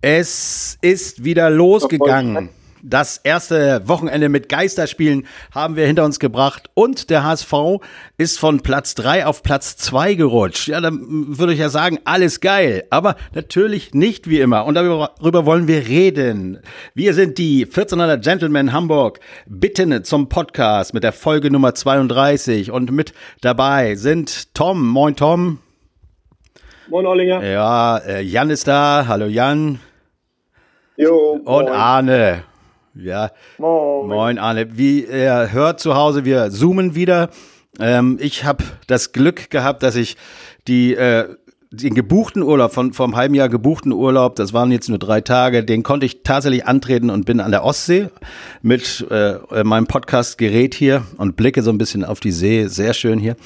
Es ist wieder losgegangen. Das erste Wochenende mit Geisterspielen haben wir hinter uns gebracht und der HSV ist von Platz drei auf Platz zwei gerutscht. Ja, dann würde ich ja sagen, alles geil, aber natürlich nicht wie immer und darüber wollen wir reden. Wir sind die 1400 Gentlemen Hamburg. Bitten zum Podcast mit der Folge Nummer 32 und mit dabei sind Tom. Moin Tom. Moin Ollinger. Ja, äh, Jan ist da. Hallo Jan. Jo, und Arne. Ja. Moin. Moin, Arne. Wie ihr hört zu Hause, wir zoomen wieder. Ähm, ich habe das Glück gehabt, dass ich die äh, den gebuchten Urlaub, von vom halben Jahr gebuchten Urlaub, das waren jetzt nur drei Tage, den konnte ich tatsächlich antreten und bin an der Ostsee mit äh, meinem Podcast-Gerät hier und blicke so ein bisschen auf die See. Sehr schön hier.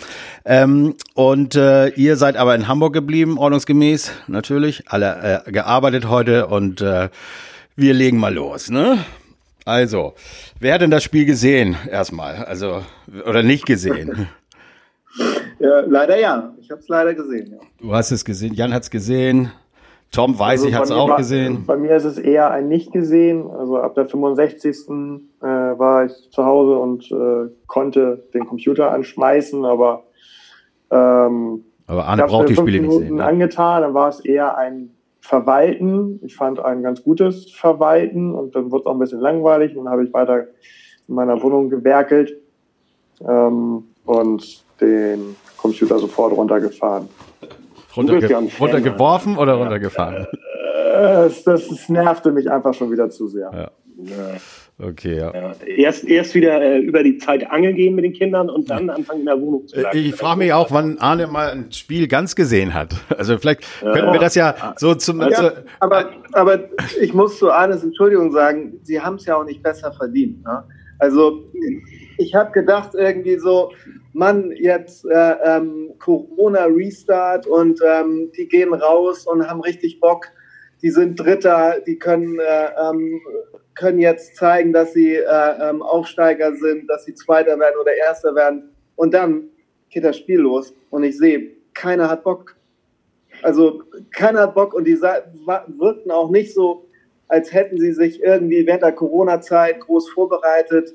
Ähm, und äh, ihr seid aber in Hamburg geblieben, ordnungsgemäß natürlich. Alle äh, gearbeitet heute und äh, wir legen mal los, ne? Also, wer hat denn das Spiel gesehen erstmal? Also, oder nicht gesehen? Ja, leider ja. Ich habe es leider gesehen. Ja. Du hast es gesehen, Jan hat es gesehen. Tom weiß, also ich hat es auch war, gesehen. Bei mir ist es eher ein nicht gesehen. Also ab der 65. Äh, war ich zu Hause und äh, konnte den Computer anschmeißen, aber ähm, aber Arne braucht die Spiele Minuten nicht sehen. Ne? angetan, dann war es eher ein Verwalten. Ich fand ein ganz gutes Verwalten und dann wurde es auch ein bisschen langweilig und dann habe ich weiter in meiner Wohnung gewerkelt ähm, und den Computer sofort runtergefahren. Runterge ja runtergeworfen oder runtergefahren? Das, das, das, nervte mich einfach schon wieder zu sehr. Ja. Okay, ja. ja. Erst, erst wieder äh, über die Zeit angeln gehen mit den Kindern und dann anfangen in der Wohnung zu bleiben. Ich frage mich auch, wann Arne mal ein Spiel ganz gesehen hat. Also vielleicht könnten wir das ja so zum... Ja, also, aber, aber ich muss zu Arnes Entschuldigung sagen, sie haben es ja auch nicht besser verdient. Ne? Also ich habe gedacht irgendwie so, Mann, jetzt äh, ähm, Corona-Restart und ähm, die gehen raus und haben richtig Bock. Die sind Dritter, die können, äh, ähm, können jetzt zeigen, dass sie äh, ähm, Aufsteiger sind, dass sie Zweiter werden oder Erster werden. Und dann geht das Spiel los und ich sehe, keiner hat Bock. Also keiner hat Bock und die wirkten auch nicht so, als hätten sie sich irgendwie während der Corona-Zeit groß vorbereitet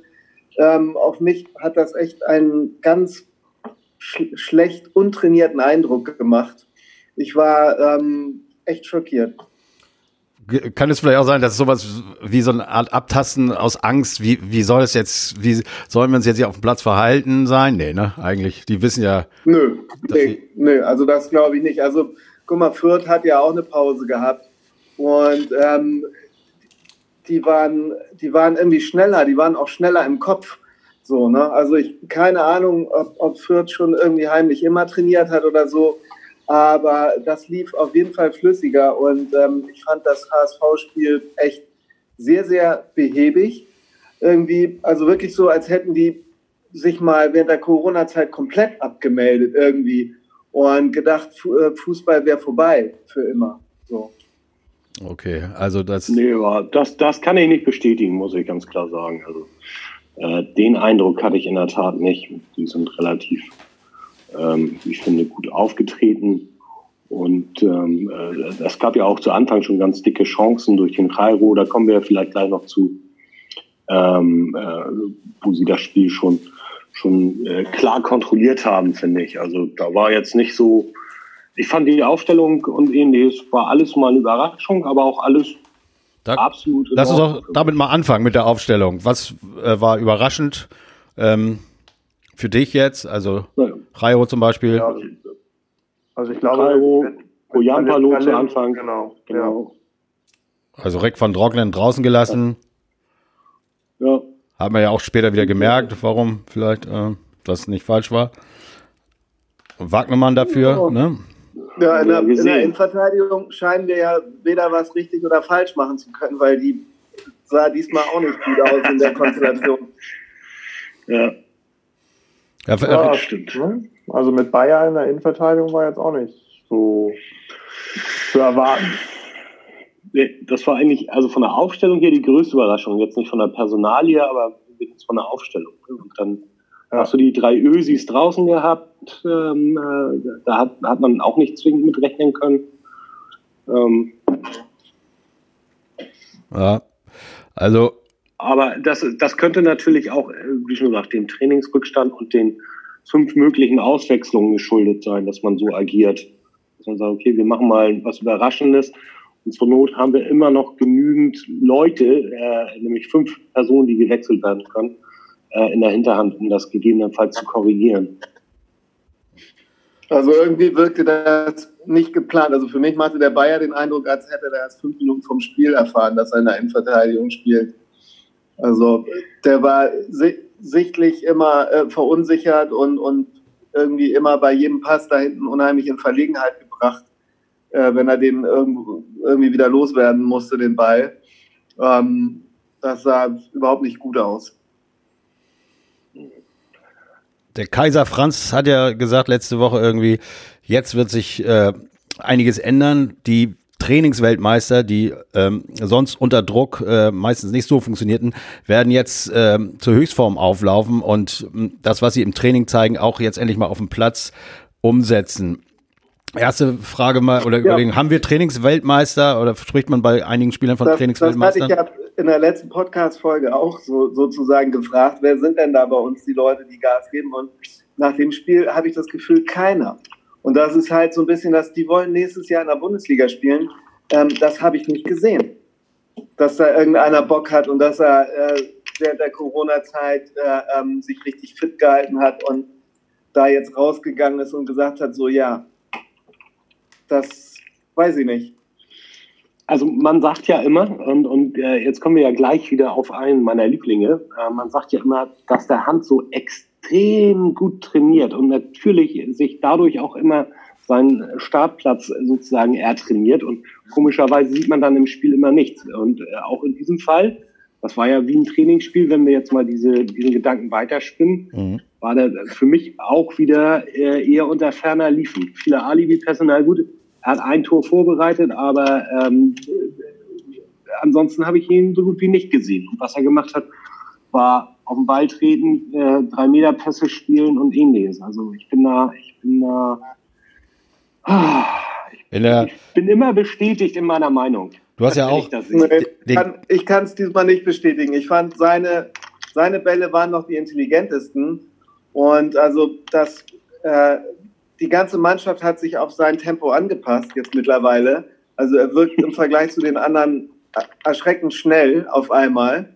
ähm, auf mich hat das echt einen ganz sch schlecht untrainierten Eindruck gemacht. Ich war ähm, echt schockiert. Kann es vielleicht auch sein, dass sowas wie so eine Art Abtasten aus Angst, wie, wie soll es jetzt, wie sollen wir uns jetzt hier auf dem Platz verhalten sein? Nee, ne? Eigentlich, die wissen ja. Nö, nee, nö, also das glaube ich nicht. Also, guck mal, Fürth hat ja auch eine Pause gehabt. Und ähm, die waren, die waren irgendwie schneller, die waren auch schneller im Kopf. So, ne? Also ich keine Ahnung, ob, ob Fürth schon irgendwie heimlich immer trainiert hat oder so. Aber das lief auf jeden Fall flüssiger und ähm, ich fand das HSV-Spiel echt sehr, sehr behäbig. Irgendwie, also wirklich so, als hätten die sich mal während der Corona-Zeit komplett abgemeldet irgendwie und gedacht, äh, Fußball wäre vorbei für immer. So. Okay, also das. Nee, das, das kann ich nicht bestätigen, muss ich ganz klar sagen. Also äh, den Eindruck hatte ich in der Tat nicht. Die sind relativ, ähm, ich finde, gut aufgetreten. Und ähm, äh, es gab ja auch zu Anfang schon ganz dicke Chancen durch den Kairo. Da kommen wir ja vielleicht gleich noch zu, ähm, äh, wo sie das Spiel schon schon äh, klar kontrolliert haben, finde ich. Also da war jetzt nicht so, ich fand die Aufstellung und ähnliches war alles mal eine Überraschung, aber auch alles da, absolut. Lass uns doch damit mal anfangen mit der Aufstellung. Was äh, war überraschend ähm, für dich jetzt? Also ja. Rayo zum Beispiel. Ja, also ich glaube, Rayo, Ojampalo zu Anfang. Genau, genau. Also Rick von Droglen draußen gelassen. Ja. Haben wir ja auch später wieder gemerkt, warum vielleicht äh, das nicht falsch war. Wagnermann dafür, ja. ne? Ja, in der, in der Innenverteidigung scheinen wir ja weder was richtig oder falsch machen zu können, weil die sah diesmal auch nicht gut aus in der Konstellation. Ja. Ja, ja stimmt. Ne? Also mit Bayern in der Innenverteidigung war jetzt auch nicht so zu erwarten. Das war eigentlich, also von der Aufstellung hier die größte Überraschung. Jetzt nicht von der Personalie, aber von der Aufstellung. Und dann ja. hast du die drei Ösis draußen gehabt. Ähm, äh, da hat, hat man auch nicht zwingend mit rechnen können. Ähm, Ja. Also. Aber das, das könnte natürlich auch, äh, wie schon gesagt, dem Trainingsrückstand und den fünf möglichen Auswechslungen geschuldet sein, dass man so agiert. Dass man sagt, okay, wir machen mal was Überraschendes. Und zur Not haben wir immer noch genügend Leute, äh, nämlich fünf Personen, die gewechselt werden können, äh, in der Hinterhand, um das gegebenenfalls zu korrigieren. Also irgendwie wirkte das nicht geplant. Also für mich machte der Bayer den Eindruck, als hätte er erst fünf Minuten vom Spiel erfahren, dass er in der Innenverteidigung spielt. Also der war si sichtlich immer äh, verunsichert und, und irgendwie immer bei jedem Pass da hinten unheimlich in Verlegenheit gebracht, äh, wenn er den irgendwie wieder loswerden musste, den Ball. Ähm, das sah überhaupt nicht gut aus. Der Kaiser Franz hat ja gesagt letzte Woche irgendwie, jetzt wird sich äh, einiges ändern. Die Trainingsweltmeister, die ähm, sonst unter Druck äh, meistens nicht so funktionierten, werden jetzt äh, zur Höchstform auflaufen und äh, das, was sie im Training zeigen, auch jetzt endlich mal auf dem Platz umsetzen. Erste Frage mal, oder ja. überlegen, haben wir Trainingsweltmeister oder spricht man bei einigen Spielern von das, Trainingsweltmeistern? Das hatte ich ja in der letzten Podcast-Folge auch so, sozusagen gefragt, wer sind denn da bei uns die Leute, die Gas geben? Und nach dem Spiel habe ich das Gefühl, keiner. Und das ist halt so ein bisschen, dass die wollen nächstes Jahr in der Bundesliga spielen. Ähm, das habe ich nicht gesehen. Dass da irgendeiner Bock hat und dass er äh, während der Corona-Zeit äh, ähm, sich richtig fit gehalten hat und da jetzt rausgegangen ist und gesagt hat, so ja, das weiß ich nicht. Also man sagt ja immer, und, und äh, jetzt kommen wir ja gleich wieder auf einen meiner Lieblinge, äh, man sagt ja immer, dass der Hand so extrem gut trainiert und natürlich sich dadurch auch immer seinen Startplatz sozusagen ertrainiert und komischerweise sieht man dann im Spiel immer nichts. Und äh, auch in diesem Fall, das war ja wie ein Trainingsspiel, wenn wir jetzt mal diese, diesen Gedanken weiterspinnen, mhm. war der für mich auch wieder äh, eher unter ferner Liefen. Viele Alibi-Personal, gut, er hat ein Tor vorbereitet, aber ähm, ansonsten habe ich ihn so gut wie nicht gesehen. Und was er gemacht hat, war auf den Ball treten, äh, drei Meter Pässe spielen und ähnliches. Also ich bin da, ich bin da, ah, ich, ich, bin immer bestätigt in meiner Meinung. Du hast ja auch. Ich kann es diesmal nicht bestätigen. Ich fand seine, seine Bälle waren noch die intelligentesten. Und also das, äh, die ganze Mannschaft hat sich auf sein Tempo angepasst jetzt mittlerweile. Also er wirkt im Vergleich zu den anderen erschreckend schnell auf einmal.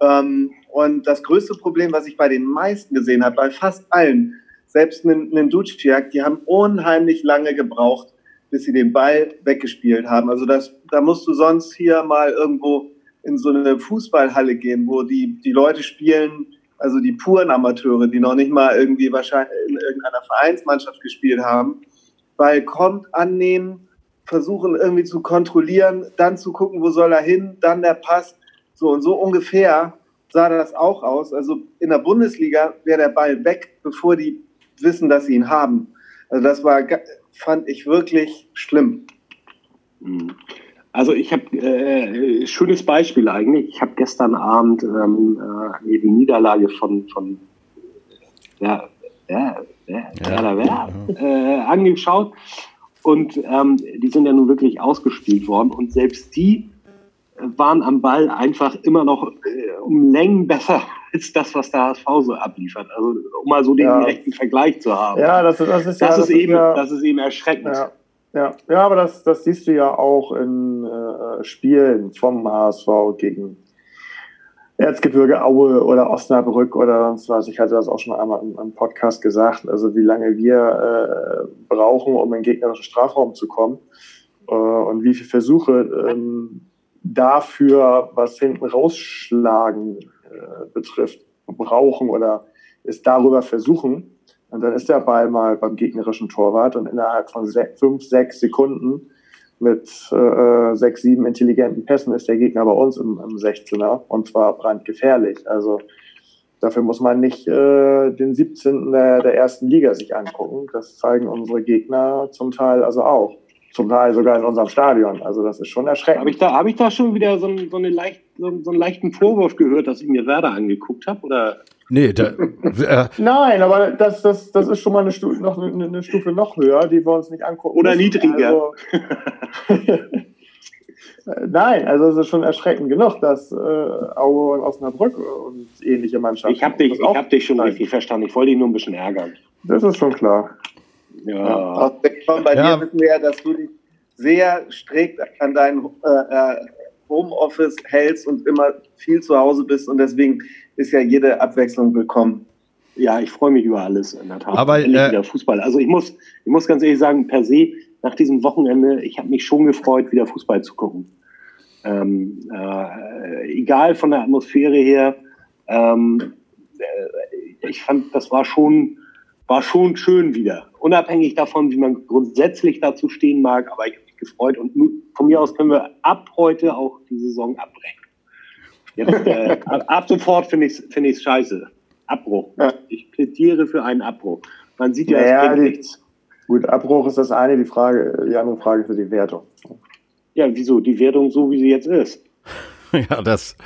Ähm, und das größte Problem, was ich bei den meisten gesehen habe, bei fast allen, selbst einen Duciak, die haben unheimlich lange gebraucht, bis sie den Ball weggespielt haben. Also das, da musst du sonst hier mal irgendwo in so eine Fußballhalle gehen, wo die, die Leute spielen also die puren Amateure, die noch nicht mal irgendwie wahrscheinlich in irgendeiner Vereinsmannschaft gespielt haben, weil kommt, annehmen, versuchen irgendwie zu kontrollieren, dann zu gucken, wo soll er hin, dann der Pass. So und so ungefähr sah das auch aus. Also in der Bundesliga wäre der Ball weg, bevor die wissen, dass sie ihn haben. Also das war, fand ich wirklich schlimm. Mhm. Also ich habe äh, schönes Beispiel eigentlich. Ich habe gestern Abend ähm, äh, die Niederlage von von ja, ja, ja, ja, ja. Äh, angeschaut und ähm, die sind ja nun wirklich ausgespielt worden und selbst die waren am Ball einfach immer noch äh, um Längen besser als das, was der HSV so abliefert. Also um mal so den ja. direkten Vergleich zu haben. Ja, das ist, das ist, das ja, ist, das eben, ja, das ist eben erschreckend. Ja. Ja, ja aber das, das siehst du ja auch in äh, Spielen vom HSV gegen Erzgebirge Aue oder Osnabrück oder sonst was. Ich hatte das auch schon einmal im, im Podcast gesagt. Also wie lange wir äh, brauchen, um in den gegnerischen Strafraum zu kommen äh, und wie viele Versuche ähm, dafür, was hinten rausschlagen äh, betrifft, brauchen oder es darüber versuchen. Und dann ist der Ball mal beim gegnerischen Torwart und innerhalb von fünf, sechs Sekunden mit äh, sechs, sieben intelligenten Pässen ist der Gegner bei uns im, im 16er und zwar brandgefährlich. Also dafür muss man nicht äh, den 17. Der, der ersten Liga sich angucken. Das zeigen unsere Gegner zum Teil also auch. Zum Teil sogar in unserem Stadion. Also das ist schon erschreckend. Habe ich da, hab ich da schon wieder so, so, eine leicht, so, so einen leichten Vorwurf gehört, dass ich mir Werder angeguckt habe? Oder Nee, da, äh, Nein, aber das, das, das ist schon mal eine Stufe, noch, eine Stufe noch höher, die wir uns nicht angucken. Oder müssen. niedriger. Also, nein, also es ist schon erschreckend genug, dass äh, Aue und Osnabrück und ähnliche Mannschaften. Ich habe dich, ich hab dich schon richtig verstanden. Ich wollte dich nur ein bisschen ärgern. Das ist schon klar. Ja. ja. Bei ja. dir wissen wir ja, dass du dich sehr strikt an dein äh, äh, Homeoffice hältst und immer viel zu Hause bist und deswegen ist ja jede Abwechslung willkommen. Ja, ich freue mich über alles in der Tat. Aber äh, wieder Fußball. Also ich muss, ich muss ganz ehrlich sagen, per se nach diesem Wochenende, ich habe mich schon gefreut, wieder Fußball zu gucken. Ähm, äh, egal von der Atmosphäre her. Ähm, äh, ich fand, das war schon, war schon schön wieder. Unabhängig davon, wie man grundsätzlich dazu stehen mag, aber ich habe mich gefreut und von mir aus können wir ab heute auch die Saison abbrechen. Jetzt, äh, ab sofort finde ich es find scheiße. Abbruch. Ja. Ich plädiere für einen Abbruch. Man sieht ja, naja, es nichts. Gut, Abbruch ist das eine, die Frage, die andere Frage für die Wertung. Ja, wieso? Die Wertung so, wie sie jetzt ist. ja, das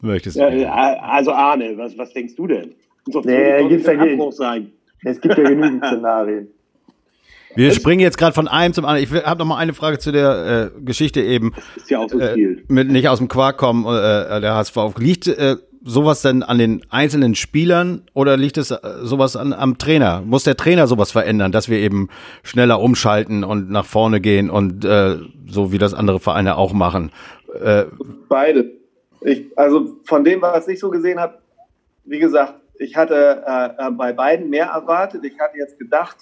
möchtest du. Ja, also Arne, was, was denkst du denn? Muss nee, gibt's ja Abbruch sein. Es gibt ja genügend Szenarien. Wir springen jetzt gerade von einem zum anderen. Ich habe noch mal eine Frage zu der äh, Geschichte eben. Ist ja auch so äh, viel. Äh, mit nicht aus dem Quark kommen, äh, der HSV. Liegt äh, sowas denn an den einzelnen Spielern oder liegt es äh, sowas an, am Trainer? Muss der Trainer sowas verändern, dass wir eben schneller umschalten und nach vorne gehen und äh, so wie das andere Vereine auch machen? Äh, Beide. Ich, also von dem, was ich so gesehen habe, wie gesagt, ich hatte äh, äh, bei beiden mehr erwartet. Ich hatte jetzt gedacht,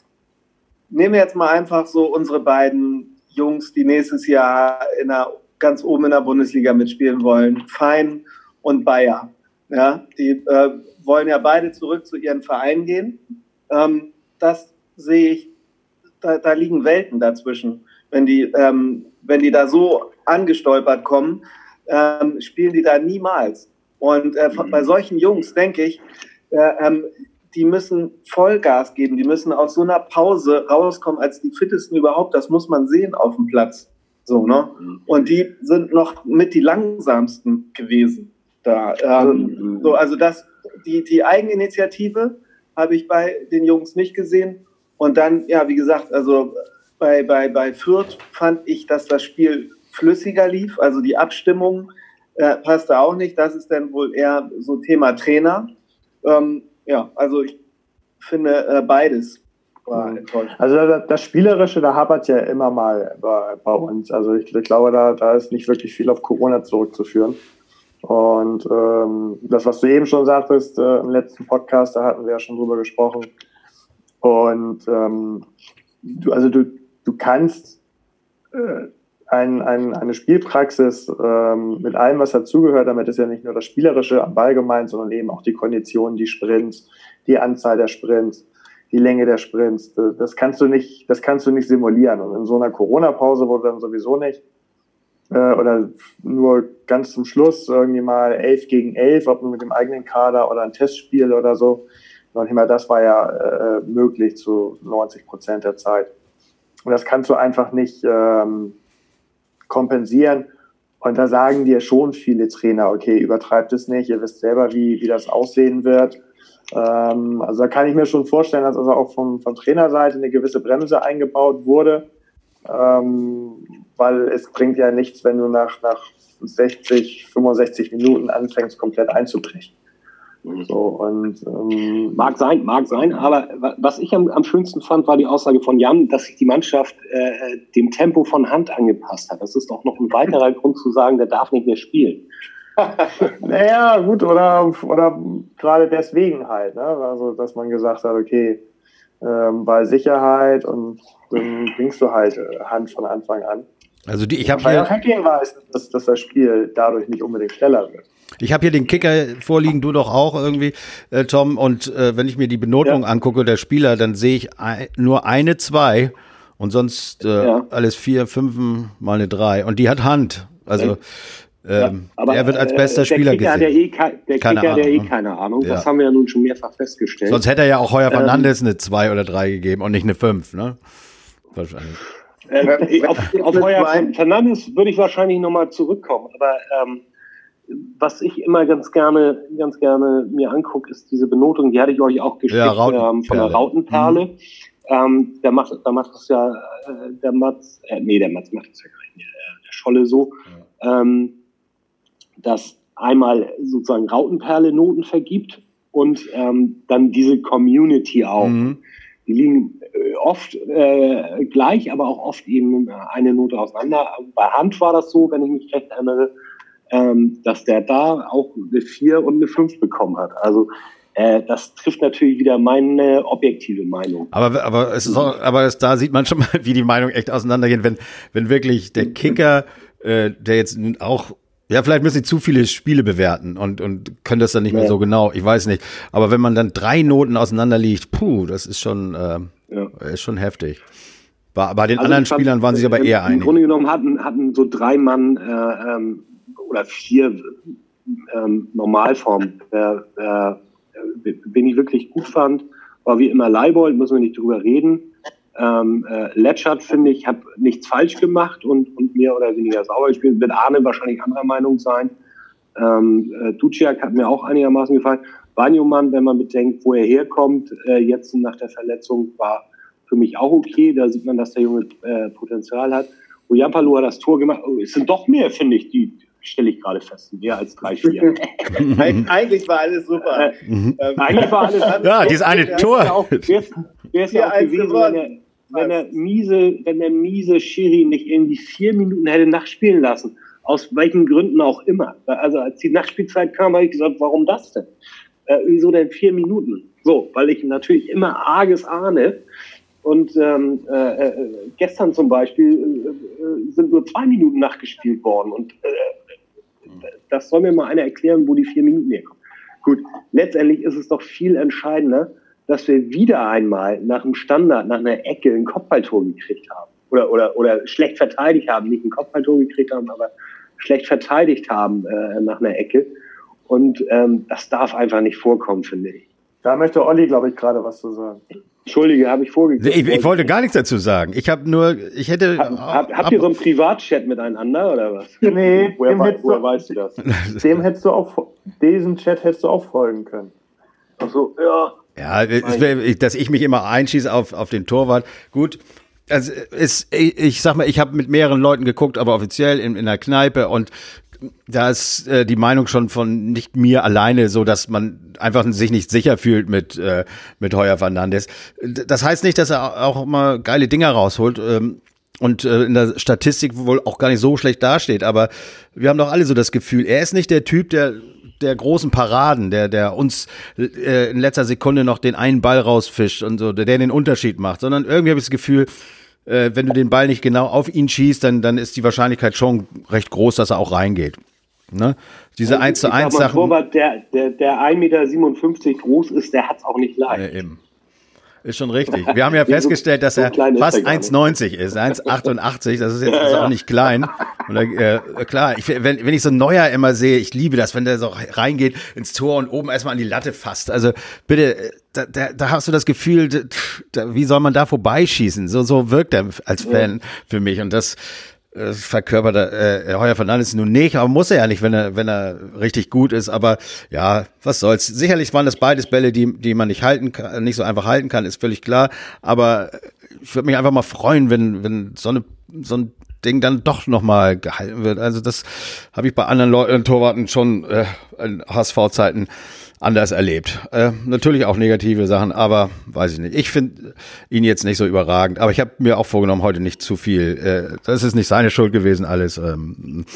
nehmen wir jetzt mal einfach so unsere beiden Jungs, die nächstes Jahr in der, ganz oben in der Bundesliga mitspielen wollen, Fein und Bayer. Ja, die äh, wollen ja beide zurück zu ihren Vereinen gehen. Ähm, das sehe ich, da, da, liegen Welten dazwischen. Wenn die, ähm, wenn die da so angestolpert kommen, ähm, spielen die da niemals. Und äh, mhm. bei solchen Jungs denke ich, äh, ähm, die müssen Vollgas geben, die müssen aus so einer Pause rauskommen als die fittesten überhaupt. Das muss man sehen auf dem Platz. So, ne? Mhm. Und die sind noch mit die langsamsten gewesen da. Ähm, so, also das, die, die Eigeninitiative habe ich bei den Jungs nicht gesehen. Und dann, ja, wie gesagt, also bei, bei, bei Fürth fand ich, dass das Spiel flüssiger lief. Also die Abstimmung äh, passte auch nicht. Das ist dann wohl eher so Thema Trainer. Ähm, ja, also ich finde äh, beides war enttäuschend. Also das, das, Spielerische, da hapert ja immer mal bei, bei uns. Also ich, ich glaube, da, da ist nicht wirklich viel auf Corona zurückzuführen. Und ähm, das, was du eben schon sagtest äh, im letzten Podcast, da hatten wir ja schon drüber gesprochen. Und ähm, du, also du, du kannst äh, ein, ein, eine Spielpraxis ähm, mit allem, was dazugehört, damit ist ja nicht nur das Spielerische am Ball gemeint, sondern eben auch die Konditionen, die Sprints, die Anzahl der Sprints, die Länge der Sprints. Das kannst du nicht, das kannst du nicht simulieren. Und in so einer Corona-Pause, du dann sowieso nicht äh, oder nur ganz zum Schluss irgendwie mal elf gegen elf, ob nur mit dem eigenen Kader oder ein Testspiel oder so. Nicht mal das war ja äh, möglich zu 90 Prozent der Zeit. Und das kannst du einfach nicht ähm, kompensieren. Und da sagen dir schon viele Trainer, okay, übertreibt es nicht, ihr wisst selber, wie, wie das aussehen wird. Ähm, also da kann ich mir schon vorstellen, dass also auch vom, von Trainerseite eine gewisse Bremse eingebaut wurde. Ähm, weil es bringt ja nichts, wenn du nach, nach 60, 65 Minuten anfängst, komplett einzubrechen. So, und, ähm, mag sein, mag sein, aber was ich am, am schönsten fand, war die Aussage von Jan, dass sich die Mannschaft äh, dem Tempo von Hand angepasst hat. Das ist auch noch ein weiterer Grund zu sagen, der darf nicht mehr spielen. naja, gut, oder, oder gerade deswegen halt, ne? Also, dass man gesagt hat, okay, ähm, bei Sicherheit und dann bringst du halt äh, Hand von Anfang an. Also die, ich habe hier Hacking weiß, dass, dass das Spiel dadurch nicht unbedingt schneller wird. Ich habe hier den Kicker vorliegen, du doch auch irgendwie, äh, Tom. Und äh, wenn ich mir die Benotung ja. angucke der Spieler, dann sehe ich ein, nur eine zwei und sonst äh, ja. alles vier, fünf mal eine drei. Und die hat Hand. Also ähm, ja, er wird als äh, bester Spieler Kicker gesehen. Eh der keine Kicker hat ja eh keine Ahnung. Ne? Das haben wir ja nun schon mehrfach festgestellt. Sonst hätte er ja auch Heuer ähm, Fernandes eine zwei oder drei gegeben und nicht eine fünf, ne? Wahrscheinlich. Äh, auf, auf Heuer Fernandes würde ich wahrscheinlich nochmal zurückkommen. Aber ähm, was ich immer ganz gerne, ganz gerne mir angucke, ist diese Benotung, die hatte ich euch auch geschickt ja, ähm, von der Rautenperle. Mhm. Ähm, der macht, der macht das ja, äh, der Mats, äh, nee, der Mats macht das ja gar nicht mehr. Äh, Scholle so, ja. ähm, dass einmal sozusagen Rautenperle Noten vergibt und ähm, dann diese Community auch. Mhm. Die liegen äh, oft äh, gleich, aber auch oft eben eine Note auseinander. Bei Hand war das so, wenn ich mich recht erinnere, ähm, dass der da auch eine 4 und eine 5 bekommen hat. Also äh, das trifft natürlich wieder meine objektive Meinung. Aber, aber, es ist auch, aber es, da sieht man schon mal, wie die Meinungen echt auseinandergehen, wenn, wenn wirklich der Kicker, äh, der jetzt auch ja, vielleicht müssen sie zu viele Spiele bewerten und, und können das dann nicht ja. mehr so genau. Ich weiß nicht. Aber wenn man dann drei Noten auseinander liegt, puh, das ist schon, äh, ja. ist schon heftig. Bei, bei den also anderen fand, Spielern waren sie aber eher einig. Im Grunde genommen hatten, hatten so drei Mann äh, ähm, oder vier ähm, Normalformen, äh, äh, wen ich wirklich gut fand, war wie immer Leibold, müssen wir nicht drüber reden. Ähm, äh, Letschert, finde ich, hat nichts falsch gemacht und, und mehr oder weniger sauber gespielt. Wird Arne wahrscheinlich anderer Meinung sein. Ähm, äh, Duciak hat mir auch einigermaßen gefallen. Banyoman, wenn man bedenkt, wo er herkommt, äh, jetzt nach der Verletzung, war für mich auch okay. Da sieht man, dass der Junge äh, Potenzial hat. Oyampalu hat das Tor gemacht. Oh, es sind doch mehr, finde ich, die, stelle ich gerade fest, mehr als drei, vier. eigentlich war alles super. Äh, ähm, eigentlich war alles Ja, dieses eine Tor. Wer ist ja auch gewesen, wenn er, wenn der miese, wenn der miese Schiri nicht irgendwie vier Minuten hätte nachspielen lassen. Aus welchen Gründen auch immer. Also als die Nachspielzeit kam, habe ich gesagt, warum das denn? Äh, wieso denn vier Minuten? So, weil ich natürlich immer arges ahne. Und ähm, äh, äh gestern zum Beispiel äh, äh, sind nur zwei Minuten nachgespielt worden. Und das soll mir mal einer erklären, wo die vier Minuten herkommen. Gut, letztendlich ist es doch viel entscheidender, dass wir wieder einmal nach dem Standard, nach einer Ecke ein Kopfballtor gekriegt haben. Oder, oder, oder schlecht verteidigt haben, nicht ein Kopfballtor gekriegt haben, aber schlecht verteidigt haben äh, nach einer Ecke. Und ähm, das darf einfach nicht vorkommen, finde ich. Da möchte Olli, glaube ich, gerade was zu sagen. Entschuldige, habe ich vorgegeben. Ich, ich, wollte gar nichts dazu sagen. Ich habe nur, ich hätte. Hab, hab, habt ihr so einen Privatchat miteinander oder was? Nee, woher, dem woher weißt du das? Dem hättest du auch, diesen Chat hättest du auch folgen können. Ach so, ja. Ja, dass ich mich immer einschieße auf, auf den Torwart. Gut, also ist, ich sag mal, ich habe mit mehreren Leuten geguckt, aber offiziell in, in der Kneipe und da ist äh, die Meinung schon von nicht mir alleine so, dass man einfach sich nicht sicher fühlt mit, äh, mit Heuer Fernandes. Das heißt nicht, dass er auch mal geile Dinger rausholt. Ähm, und äh, in der Statistik wohl auch gar nicht so schlecht dasteht, aber wir haben doch alle so das Gefühl, er ist nicht der Typ, der der großen Paraden, der, der uns äh, in letzter Sekunde noch den einen Ball rausfischt und so, der, der den Unterschied macht, sondern irgendwie habe ich das Gefühl, äh, wenn du den Ball nicht genau auf ihn schießt, dann, dann ist die Wahrscheinlichkeit schon recht groß, dass er auch reingeht. Ne? Diese also, 1 zu 1 Sachen. Torwart, der, der, der 1,57 Meter groß ist, der hat es auch nicht leicht. Ja, eben. Ist schon richtig. Wir haben ja festgestellt, dass er fast 1,90 ist, 1,88. Das ist jetzt also auch nicht klein. Und äh, klar, ich, wenn, wenn ich so ein Neuer immer sehe, ich liebe das, wenn der so reingeht ins Tor und oben erstmal an die Latte fasst. Also bitte, da, da, da hast du das Gefühl, da, wie soll man da vorbeischießen? So, so wirkt er als Fan ja. für mich. Und das, äh, verkörpert er äh, Heuer Fernandes nun nicht, aber muss er ja nicht, wenn er, wenn er richtig gut ist. Aber ja, was soll's. Sicherlich waren das beides Bälle, die, die man nicht halten kann, nicht so einfach halten kann, ist völlig klar. Aber ich würde mich einfach mal freuen, wenn, wenn so, eine, so ein Ding dann doch nochmal gehalten wird. Also das habe ich bei anderen Leuten, Torwarten schon äh, in HSV-Zeiten anders erlebt. Äh, natürlich auch negative Sachen, aber weiß ich nicht. Ich finde ihn jetzt nicht so überragend, aber ich habe mir auch vorgenommen, heute nicht zu viel. Äh, das ist nicht seine Schuld gewesen, alles. Ähm,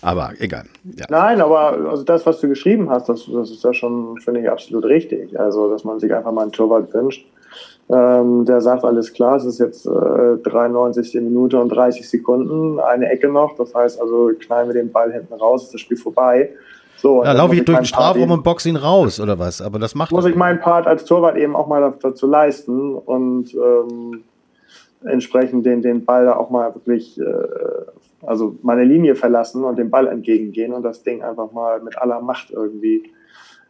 aber egal. Ja. Nein, aber also das, was du geschrieben hast, das, das ist ja schon, finde ich, absolut richtig. Also, dass man sich einfach mal einen Torwart wünscht. Ähm, der sagt, alles klar, es ist jetzt äh, 93. Minute und 30 Sekunden, eine Ecke noch. Das heißt also, knallen wir den Ball hinten raus, ist das Spiel vorbei. So, ja, laufe ich durch den Strafraum und boxe ihn raus oder was? Aber das macht. Muss ich meinen Part als Torwart eben auch mal dazu leisten und ähm, entsprechend den, den Ball auch mal wirklich, äh, also meine Linie verlassen und dem Ball entgegengehen und das Ding einfach mal mit aller Macht irgendwie.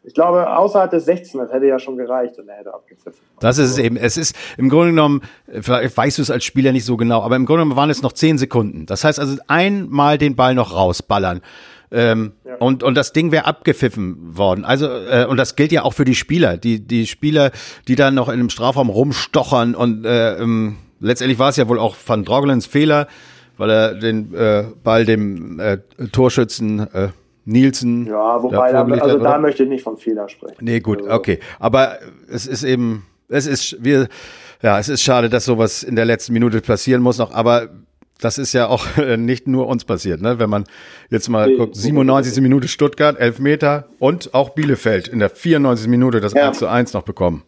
Ich glaube, außerhalb des 16, das hätte ja schon gereicht und er hätte abgepfiffen. Das ist es eben. Es ist im Grunde genommen, vielleicht weißt du es als Spieler nicht so genau, aber im Grunde genommen waren es noch 10 Sekunden. Das heißt also einmal den Ball noch rausballern. Ähm, ja. und, und das Ding wäre abgepfiffen worden. Also, äh, und das gilt ja auch für die Spieler. Die, die Spieler, die dann noch in einem Strafraum rumstochern und äh, ähm, letztendlich war es ja wohl auch Van Drogelens Fehler, weil er den äh, Ball dem äh, Torschützen äh, Nielsen. Ja, wobei, da, also hat, da möchte ich nicht von Fehler sprechen. Nee, gut, also. okay. Aber es ist eben, es ist, wir, ja, es ist schade, dass sowas in der letzten Minute passieren muss noch, aber das ist ja auch nicht nur uns passiert, ne? Wenn man jetzt mal nee, guckt, 97. Minute Stuttgart, 11 Meter und auch Bielefeld in der 94. Minute das ja. 1 zu 1 noch bekommen.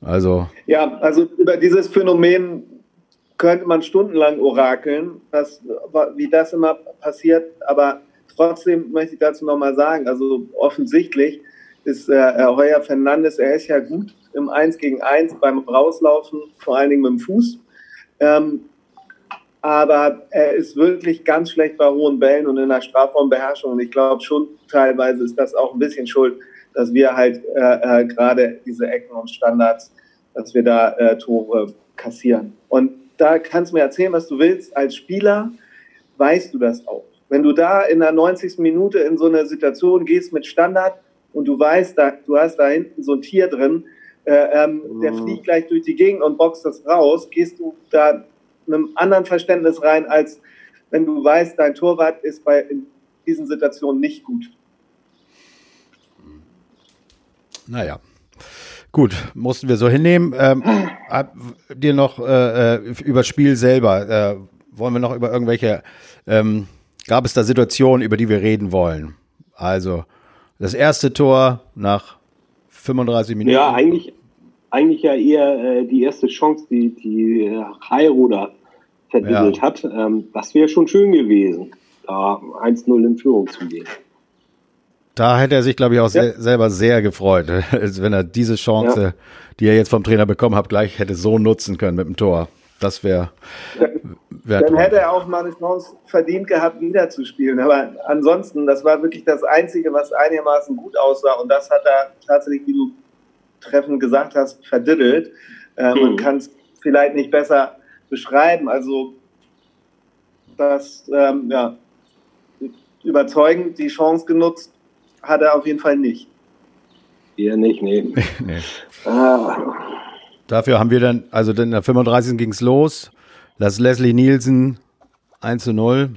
Also. Ja, also über dieses Phänomen könnte man stundenlang orakeln, was, wie das immer passiert, aber trotzdem möchte ich dazu nochmal sagen, also offensichtlich ist äh, Heuer Fernandes, er ist ja gut im 1 gegen 1 beim Rauslaufen, vor allen Dingen mit dem Fuß. Ähm, aber er ist wirklich ganz schlecht bei hohen Bällen und in der Strafraumbeherrschung. Und ich glaube schon, teilweise ist das auch ein bisschen schuld, dass wir halt äh, äh, gerade diese Ecken und Standards, dass wir da äh, Tore kassieren. Und da kannst du mir erzählen, was du willst. Als Spieler weißt du das auch. Wenn du da in der 90. Minute in so eine Situation gehst mit Standard und du weißt, da, du hast da hinten so ein Tier drin, äh, ähm, der mhm. fliegt gleich durch die Gegend und boxt das raus, gehst du da einem anderen Verständnis rein, als wenn du weißt, dein Torwart ist bei in diesen Situationen nicht gut. Naja. Gut, mussten wir so hinnehmen. Ähm, dir noch äh, äh, über das Spiel selber, äh, wollen wir noch über irgendwelche, ähm, gab es da Situationen, über die wir reden wollen? Also, das erste Tor nach 35 Minuten. Ja, eigentlich, eigentlich ja eher äh, die erste Chance, die, die äh, Heiroder verdübelt ja. hat. Ähm, das wäre schon schön gewesen, da 1-0 in Führung zu gehen. Da hätte er sich, glaube ich, auch ja. se selber sehr gefreut, wenn er diese Chance, ja. die er jetzt vom Trainer bekommen hat, gleich hätte so nutzen können mit dem Tor. Das wäre. Wär dann toll. hätte er auch mal eine Chance verdient gehabt, wieder zu spielen. Aber ansonsten, das war wirklich das Einzige, was einigermaßen gut aussah. Und das hat er tatsächlich, wie du treffend gesagt hast, verdiddelt. Äh, mhm. Man kann es vielleicht nicht besser beschreiben. Also, das, ähm, ja, überzeugend die Chance genutzt hat er auf jeden Fall nicht. Eher nicht, nee. nee. Ah. Dafür haben wir dann, also in der 35. ging es los. Das Leslie Nielsen 1 zu 0.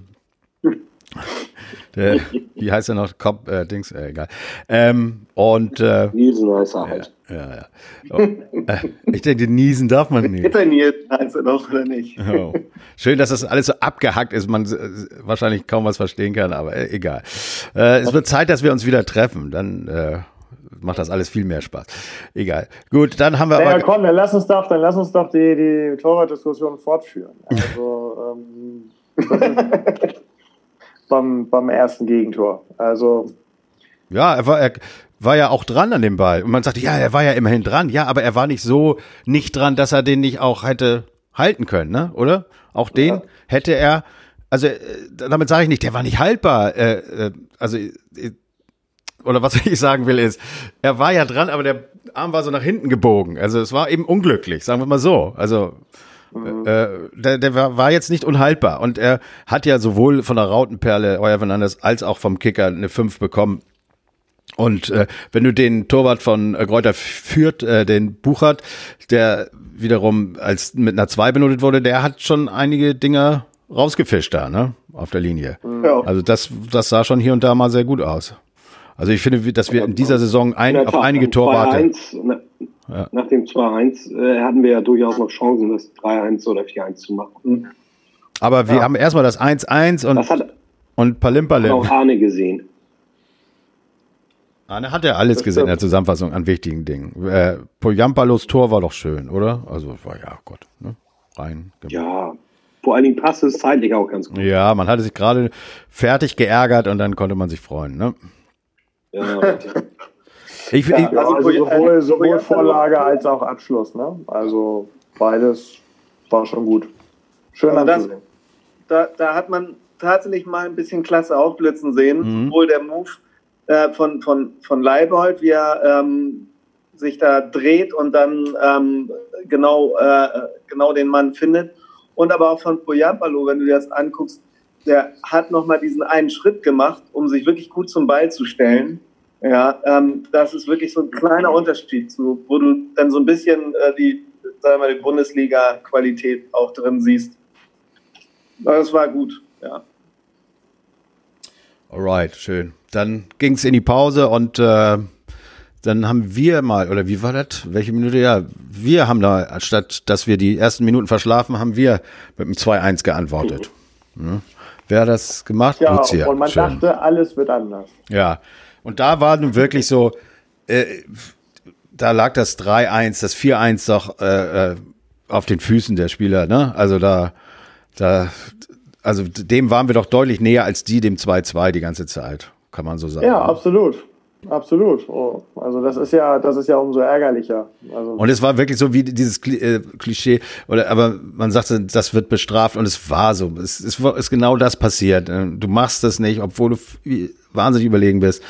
Der, wie heißt er noch? Cop, äh, Dings, äh, egal. Ähm, und äh, Nielsen heißt er halt. Ja, ja. ja. Oh, äh, ich denke, niesen darf man nicht. Bitte Nielsen heißt er doch, oder nicht? Oh. Schön, dass das alles so abgehackt ist, man äh, wahrscheinlich kaum was verstehen kann, aber äh, egal. Äh, es wird Zeit, dass wir uns wieder treffen. Dann äh, macht das alles viel mehr Spaß. Egal. Gut, dann haben wir naja, aber. komm, dann lass uns doch, dann lass uns doch die, die Torwartdiskussion fortführen. Also, ähm, beim, beim ersten Gegentor. Also. Ja, er war, er war ja auch dran an dem Ball. Und man sagte, ja, er war ja immerhin dran. Ja, aber er war nicht so nicht dran, dass er den nicht auch hätte halten können, ne? Oder? Auch den ja. hätte er, also äh, damit sage ich nicht, der war nicht haltbar. Äh, äh, also äh, oder was ich sagen will ist, er war ja dran, aber der Arm war so nach hinten gebogen. Also es war eben unglücklich, sagen wir mal so. Also Mhm. Äh, der, der war, war jetzt nicht unhaltbar und er hat ja sowohl von der Rautenperle Euer Fernandes als auch vom Kicker eine 5 bekommen. Und äh, wenn du den Torwart von äh, Kräuter führt, äh, den Buchert, der wiederum als mit einer 2 benotet wurde, der hat schon einige Dinger rausgefischt da, ne? Auf der Linie. Ja. Also das, das sah schon hier und da mal sehr gut aus. Also ich finde, dass wir in dieser Saison ein, auf einige Torwarte. Ja. Nach dem 2-1 äh, hatten wir ja durchaus noch Chancen, das 3-1 oder 4-1 zu machen. Mhm. Aber wir ja. haben erstmal das 1-1 und, das hat, und Palimpalim. auch Arne gesehen. Arne hat ja alles gesehen in der Zusammenfassung an wichtigen Dingen. Äh, Poyampalos Tor war doch schön, oder? Also war ja Gott, ne? rein. Ja, vor allen Dingen passt es zeitlich auch ganz gut. Ja, man hatte sich gerade fertig geärgert und dann konnte man sich freuen, ne? Ja, Ich, ja, ich, also, also sowohl, sowohl Vorlage als auch Abschluss. Ne? Also beides war schon gut. Schön also anzusehen. Da, da hat man tatsächlich mal ein bisschen klasse aufblitzen sehen. Mhm. Sowohl der Move äh, von, von, von Leibold, wie er ähm, sich da dreht und dann ähm, genau, äh, genau den Mann findet. Und aber auch von Poyampalo, wenn du dir das anguckst, der hat nochmal diesen einen Schritt gemacht, um sich wirklich gut zum Ball zu stellen. Ja, ähm, das ist wirklich so ein kleiner Unterschied zu, wo du dann so ein bisschen äh, die, sagen wir mal, die Bundesliga-Qualität auch drin siehst. Das war gut, ja. Alright, schön. Dann ging es in die Pause und äh, dann haben wir mal, oder wie war das? Welche Minute? Ja, wir haben da, statt dass wir die ersten Minuten verschlafen, haben wir mit dem 2-1 geantwortet. Mhm. Wer hat das gemacht? Ja, Lucia. und man Schön. dachte, alles wird anders. Ja, und da war nun wirklich so, äh, da lag das 3-1, das 4-1 doch äh, äh, auf den Füßen der Spieler, ne? Also da, da, also dem waren wir doch deutlich näher als die dem 2-2 die ganze Zeit, kann man so sagen. Ja, absolut. Absolut. Oh, also das ist ja, das ist ja umso ärgerlicher. Also und es war wirklich so wie dieses äh, Klischee, oder aber man sagte, das wird bestraft und es war so. Es, es ist genau das passiert. Äh, du machst das nicht, obwohl du wahnsinnig überlegen bist.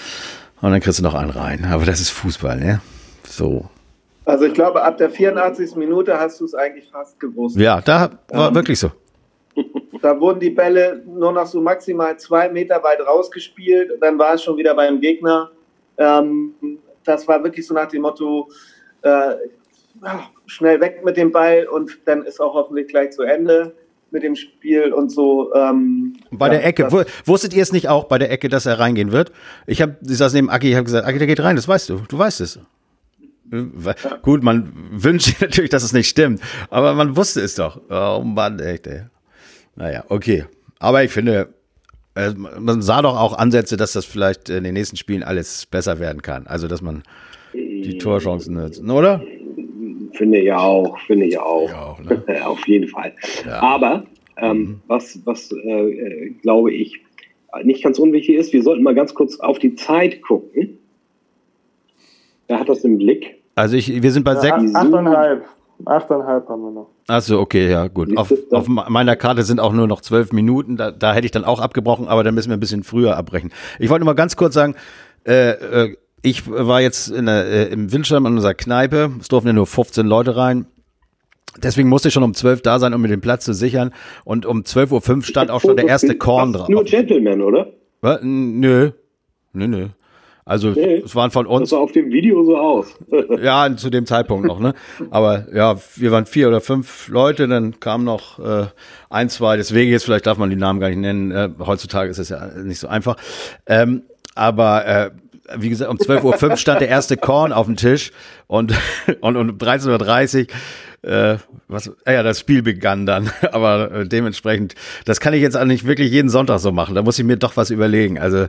Und dann kriegst du noch einen rein. Aber das ist Fußball, ne? So. Also ich glaube, ab der 84. Minute hast du es eigentlich fast gewusst. Ja, da war ähm, wirklich so. Da wurden die Bälle nur noch so maximal zwei Meter weit rausgespielt. Dann war es schon wieder beim Gegner. Ähm, das war wirklich so nach dem Motto, äh, schnell weg mit dem Ball und dann ist auch hoffentlich gleich zu Ende mit dem Spiel und so. Ähm, bei ja, der Ecke, wusstet ihr es nicht auch bei der Ecke, dass er reingehen wird? Ich habe, ich saß neben Aki, ich habe gesagt, Aki, der geht rein, das weißt du, du weißt es. Ja. Gut, man wünscht natürlich, dass es nicht stimmt, aber man wusste es doch. Oh Mann, echt, ey. Naja, okay. Aber ich finde, äh, man sah doch auch Ansätze, dass das vielleicht in den nächsten Spielen alles besser werden kann. Also, dass man die Torchancen nutzt, oder? Finde ich auch, finde ich auch. auch ne? Auf jeden Fall. Ja. Aber ähm, mhm. was, was äh, glaube ich nicht ganz unwichtig ist, wir sollten mal ganz kurz auf die Zeit gucken. Wer hat das im Blick? Also ich, wir sind bei ja, sechs. Achteinhalb. Achteinhalb haben wir noch. Achso, okay, ja, gut. Auf, auf, meiner Karte sind auch nur noch zwölf Minuten. Da, da hätte ich dann auch abgebrochen, aber dann müssen wir ein bisschen früher abbrechen. Ich wollte nur mal ganz kurz sagen, äh, äh, ich war jetzt in der, äh, im Windschirm in unserer Kneipe. Es durften ja nur 15 Leute rein. Deswegen musste ich schon um 12 da sein, um mir den Platz zu sichern. Und um 12.05 Uhr stand auch schon der erste Korn drauf. Nur Gentleman, oder? Was? Nö. Nö, nö. Also nee, es waren von uns. Das sah auf dem Video so aus. ja, zu dem Zeitpunkt noch, ne? Aber ja, wir waren vier oder fünf Leute, dann kam noch äh, ein, zwei, deswegen jetzt, vielleicht darf man die Namen gar nicht nennen. Äh, heutzutage ist es ja nicht so einfach. Ähm, aber äh, wie gesagt, um 12.05 Uhr stand der erste Korn auf dem Tisch und, und, um 13.30 Uhr äh, was, äh, ja, das Spiel begann dann. Aber äh, dementsprechend, das kann ich jetzt auch nicht wirklich jeden Sonntag so machen. Da muss ich mir doch was überlegen. Also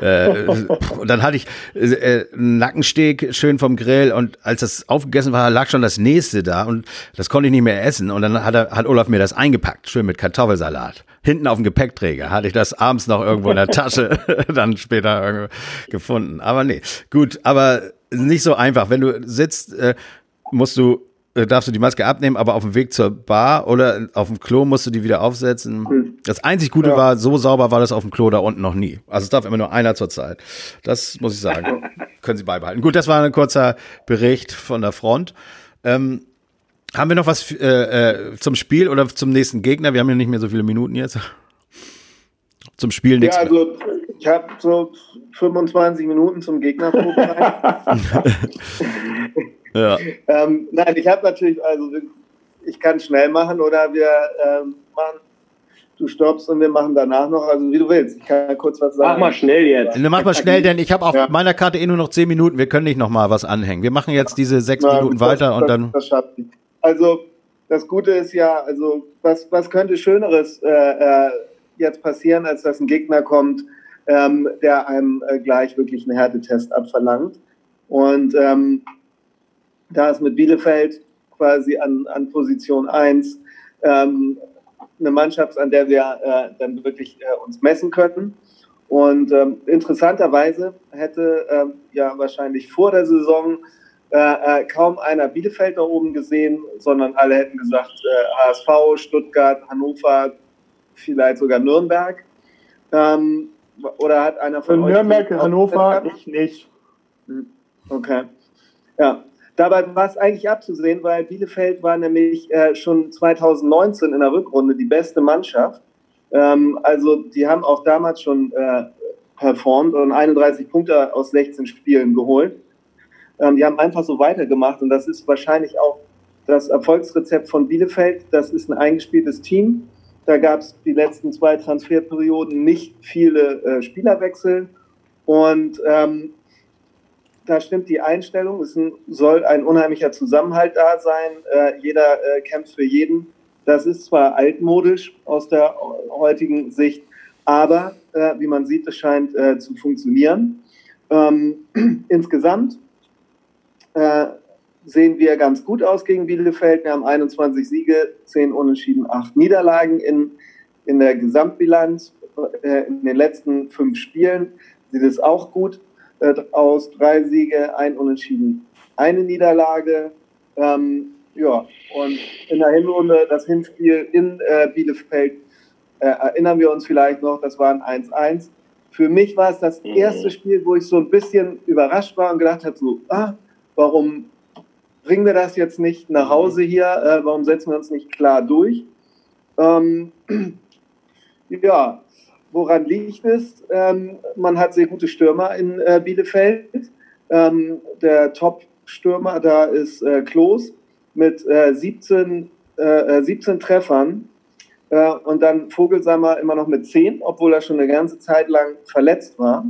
äh, und dann hatte ich äh, einen Nackensteg schön vom Grill und als das aufgegessen war, lag schon das nächste da und das konnte ich nicht mehr essen. Und dann hat, er, hat Olaf mir das eingepackt, schön mit Kartoffelsalat. Hinten auf dem Gepäckträger hatte ich das abends noch irgendwo in der Tasche dann später gefunden. Aber nee, gut, aber nicht so einfach. Wenn du sitzt, äh, musst du darfst du die Maske abnehmen, aber auf dem Weg zur Bar oder auf dem Klo musst du die wieder aufsetzen. Hm. Das einzig Gute ja. war, so sauber war das auf dem Klo da unten noch nie. Also es darf immer nur einer zur Zeit. Das muss ich sagen. Können Sie beibehalten. Gut, das war ein kurzer Bericht von der Front. Ähm, haben wir noch was äh, äh, zum Spiel oder zum nächsten Gegner? Wir haben ja nicht mehr so viele Minuten jetzt. Zum Spiel nichts. Ja, also ich habe so 25 Minuten zum Gegner vorbereitet. Ja. Ähm, nein, ich habe natürlich, also ich kann schnell machen oder wir ähm, machen, du stoppst und wir machen danach noch, also wie du willst. Ich kann kurz was sagen. Mach mal schnell jetzt. Ne, mach mal schnell, denn ich habe auf ja. meiner Karte eh nur noch zehn Minuten. Wir können nicht noch mal was anhängen. Wir machen jetzt diese sechs Na, Minuten das, weiter das, und dann. Das schafft ich. Also das Gute ist ja, also was, was könnte Schöneres äh, äh, jetzt passieren, als dass ein Gegner kommt, ähm, der einem äh, gleich wirklich einen Härtetest abverlangt. Und ähm, da ist mit Bielefeld quasi an, an Position 1 ähm, eine Mannschaft, an der wir äh, dann wirklich äh, uns messen könnten. Und ähm, interessanterweise hätte ähm, ja wahrscheinlich vor der Saison äh, äh kaum einer Bielefeld da oben gesehen, sondern alle hätten gesagt HSV, äh, Stuttgart, Hannover, vielleicht sogar Nürnberg. Ähm, oder hat einer von Für euch Nürnberg, Hannover, ich nicht. Hm, okay. Ja, Dabei war es eigentlich abzusehen, weil Bielefeld war nämlich äh, schon 2019 in der Rückrunde die beste Mannschaft. Ähm, also die haben auch damals schon äh, performt und 31 Punkte aus 16 Spielen geholt. Ähm, die haben einfach so weitergemacht und das ist wahrscheinlich auch das Erfolgsrezept von Bielefeld. Das ist ein eingespieltes Team. Da gab es die letzten zwei Transferperioden nicht viele äh, Spielerwechsel. Und ähm, da stimmt die Einstellung. Es soll ein unheimlicher Zusammenhalt da sein. Äh, jeder äh, kämpft für jeden. Das ist zwar altmodisch aus der heutigen Sicht, aber äh, wie man sieht, es scheint zu funktionieren. Ähm, insgesamt sehen wir ganz gut aus gegen Bielefeld. Wir haben 21 Siege, 10 Unentschieden, 8 Niederlagen in, in der Gesamtbilanz. In den letzten fünf Spielen sieht es auch gut äh, aus. Drei Siege, ein Unentschieden, eine Niederlage. Ähm, ja, und in der Hinrunde das Hinspiel in äh, Bielefeld äh, erinnern wir uns vielleicht noch, das war ein 1-1. Für mich war es das mhm. erste Spiel, wo ich so ein bisschen überrascht war und gedacht habe, so, ah, warum bringen wir das jetzt nicht nach Hause hier? Äh, warum setzen wir uns nicht klar durch? Ähm, ja, woran liegt es? Ähm, man hat sehr gute Stürmer in äh, Bielefeld. Ähm, der Top-Stürmer da ist äh, Klos mit 17, äh, 17 äh, Treffern. Äh, und dann Vogelsammer immer noch mit 10, obwohl er schon eine ganze Zeit lang verletzt war.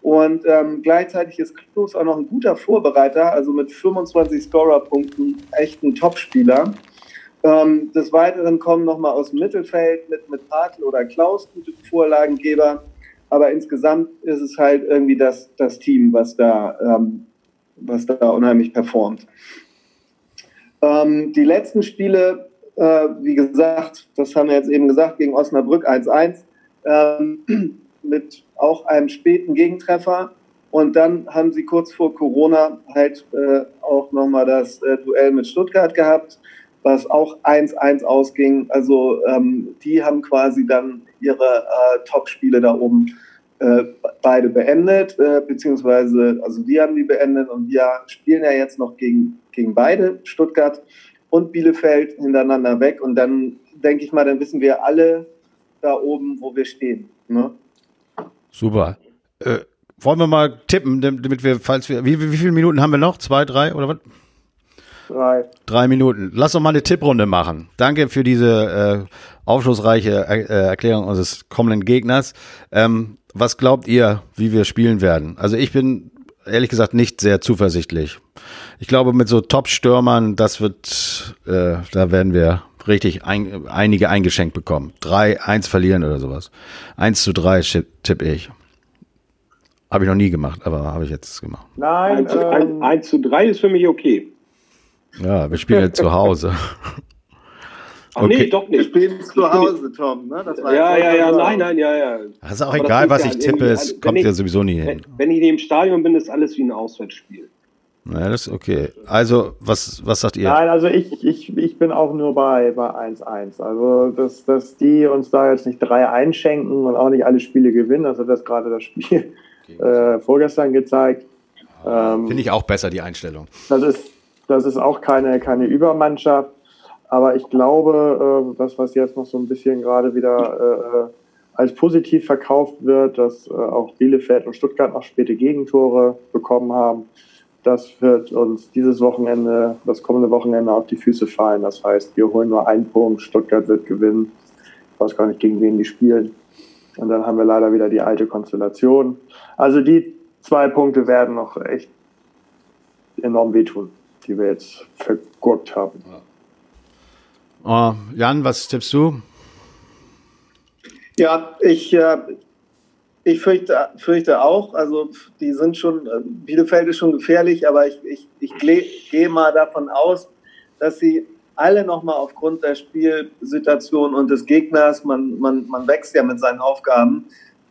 Und ähm, gleichzeitig ist Klos auch noch ein guter Vorbereiter, also mit 25 Scorer-Punkten echt ein Topspieler. Ähm, des Weiteren kommen nochmal aus dem Mittelfeld mit, mit Hartl oder Klaus gute Vorlagengeber. Aber insgesamt ist es halt irgendwie das, das Team, was da, ähm, was da unheimlich performt. Ähm, die letzten Spiele, äh, wie gesagt, das haben wir jetzt eben gesagt, gegen Osnabrück 1-1. Ähm, mit auch einem späten Gegentreffer. Und dann haben sie kurz vor Corona halt äh, auch nochmal das äh, Duell mit Stuttgart gehabt, was auch 1-1 ausging. Also ähm, die haben quasi dann ihre äh, Top-Spiele da oben äh, beide beendet, äh, beziehungsweise also die haben die beendet und wir spielen ja jetzt noch gegen, gegen beide, Stuttgart und Bielefeld hintereinander weg. Und dann denke ich mal, dann wissen wir alle da oben, wo wir stehen. Ne? Super. Äh, wollen wir mal tippen, damit wir, falls wir, wie, wie viele Minuten haben wir noch? Zwei, drei oder was? Drei. Drei Minuten. Lass doch mal eine Tipprunde machen. Danke für diese äh, aufschlussreiche er äh, Erklärung unseres kommenden Gegners. Ähm, was glaubt ihr, wie wir spielen werden? Also ich bin ehrlich gesagt nicht sehr zuversichtlich. Ich glaube, mit so Top-Stürmern, das wird, äh, da werden wir richtig ein, einige eingeschenkt bekommen. Drei, eins verlieren oder sowas. Eins zu drei tippe ich. Habe ich noch nie gemacht, aber habe ich jetzt gemacht. Nein, 1 zu, ähm, 1 zu 3 ist für mich okay. Ja, wir spielen jetzt zu Hause. Ach okay. nee, doch nicht. Wir spielen zu Hause, Tom. Ne? ja, ja, ja, nein, nein, ja, ja. Das ist auch aber egal, was ich tippe, es kommt ja sowieso nie hin. Wenn ich im Stadion bin, ist alles wie ein Auswärtsspiel. Ja, das ist okay. Also, was, was sagt ihr? Nein, also ich, ich, ich bin auch nur bei 1-1. Bei also, dass, dass die uns da jetzt nicht drei einschenken und auch nicht alle Spiele gewinnen, also das gerade das Spiel äh, vorgestern gezeigt. Ähm, Finde ich auch besser, die Einstellung. Das ist, das ist auch keine, keine Übermannschaft. Aber ich glaube, äh, das, was jetzt noch so ein bisschen gerade wieder äh, als positiv verkauft wird, dass äh, auch Bielefeld und Stuttgart noch späte Gegentore bekommen haben das wird uns dieses Wochenende, das kommende Wochenende auf die Füße fallen. Das heißt, wir holen nur einen Punkt, Stuttgart wird gewinnen. Ich weiß gar nicht, gegen wen die spielen. Und dann haben wir leider wieder die alte Konstellation. Also die zwei Punkte werden noch echt enorm wehtun, die wir jetzt vergurkt haben. Oh, Jan, was tippst du? Ja, ich, äh, ich fürchte, fürchte auch, also die sind schon, äh, Bielefeld ist schon gefährlich, aber ich, ich, ich gehe mal davon aus, dass sie alle nochmal aufgrund der Spielsituation und des Gegners, man, man, man wächst ja mit seinen Aufgaben,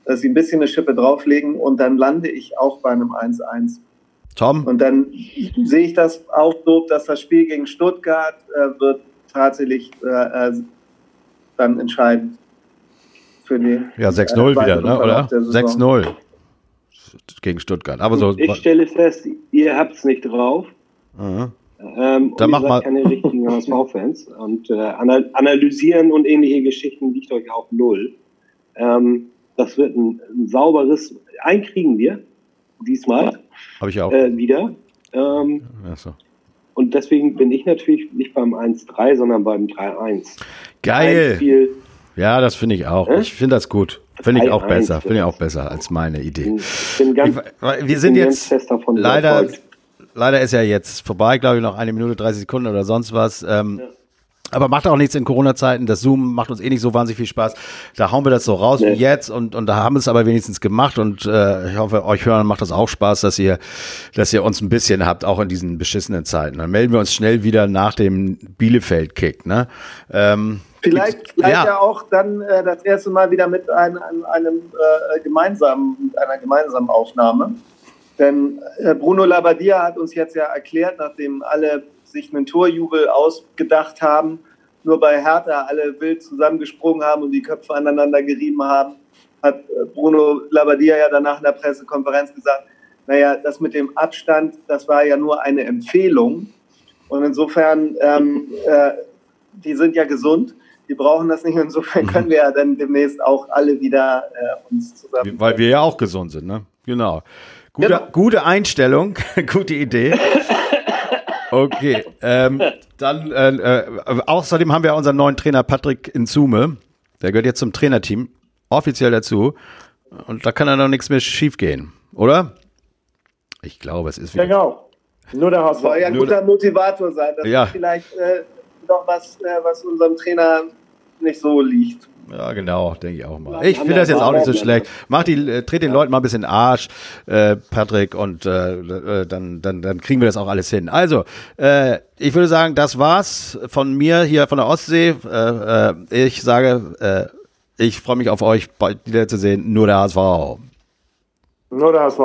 dass sie ein bisschen eine Schippe drauflegen und dann lande ich auch bei einem 1-1. Tom? Und dann sehe ich das auch so, dass das Spiel gegen Stuttgart äh, wird tatsächlich äh, äh dann entscheidend für die. Ja, 6-0 äh, wieder, ne? oder? 6-0 gegen Stuttgart. Aber so. Ich stelle fest, ihr habt es nicht drauf. Mhm. Ähm, Dann mach mal. keine richtigen HSV-Fans. Und äh, analysieren und ähnliche Geschichten liegt euch auch null. Ähm, das wird ein, ein, sauberes. Einkriegen wir diesmal. Habe ich auch. Äh, wieder. Ähm, so. Und deswegen bin ich natürlich nicht beim 1-3, sondern beim 3-1. Geil. Ja, das finde ich auch. Hm? Ich finde das gut. Finde ich auch besser. Finde ich auch besser als meine Idee. Ich ganz, ich, wir sind jetzt leider, leider ist ja jetzt vorbei, glaube ich, noch eine Minute 30 Sekunden oder sonst was. Ähm, ja. Aber macht auch nichts in Corona-Zeiten. Das Zoom macht uns eh nicht so wahnsinnig viel Spaß. Da hauen wir das so raus nee. wie jetzt und, und da haben wir es aber wenigstens gemacht und äh, ich hoffe, euch hören macht das auch Spaß, dass ihr, dass ihr uns ein bisschen habt, auch in diesen beschissenen Zeiten. Dann melden wir uns schnell wieder nach dem Bielefeld-Kick. Ne? Ähm, vielleicht vielleicht ja. ja. auch dann äh, das erste Mal wieder mit ein, einem, einem äh, gemeinsamen, einer gemeinsamen Aufnahme. Denn äh, Bruno Labbadia hat uns jetzt ja erklärt, nachdem alle sich einen Torjubel ausgedacht haben, nur bei Hertha alle wild zusammengesprungen haben und die Köpfe aneinander gerieben haben, hat äh, Bruno Labbadia ja danach in der Pressekonferenz gesagt, naja, das mit dem Abstand, das war ja nur eine Empfehlung. Und insofern, ähm, äh, die sind ja gesund, die brauchen das nicht. Insofern können wir ja dann demnächst auch alle wieder äh, uns zusammen. Weil wir ja auch gesund sind, ne? Genau. Gute, genau. gute Einstellung, gute Idee. Okay, ähm, dann äh, äh, außerdem haben wir unseren neuen Trainer Patrick Inzume. Der gehört jetzt zum Trainerteam offiziell dazu. Und da kann dann noch nichts mehr schief gehen, oder? Ich glaube, es ist wieder. Genau. Nur der HSV. Soll ja ein guter Motivator sein. Das ja. ist vielleicht äh, noch was, äh, was unserem Trainer nicht so liegt. Ja, genau, denke ich auch mal. Ich finde das jetzt auch nicht so schlecht. Mach die, äh, dreht den Leuten mal ein bisschen Arsch, äh, Patrick, und äh, äh, dann, dann, dann kriegen wir das auch alles hin. Also, äh, ich würde sagen, das war's von mir hier von der Ostsee. Äh, äh, ich sage, äh, ich freue mich auf euch bald wieder zu sehen. Nur der HSV. Nur der HSV.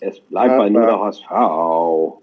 Es bleibt bei nur der HSV.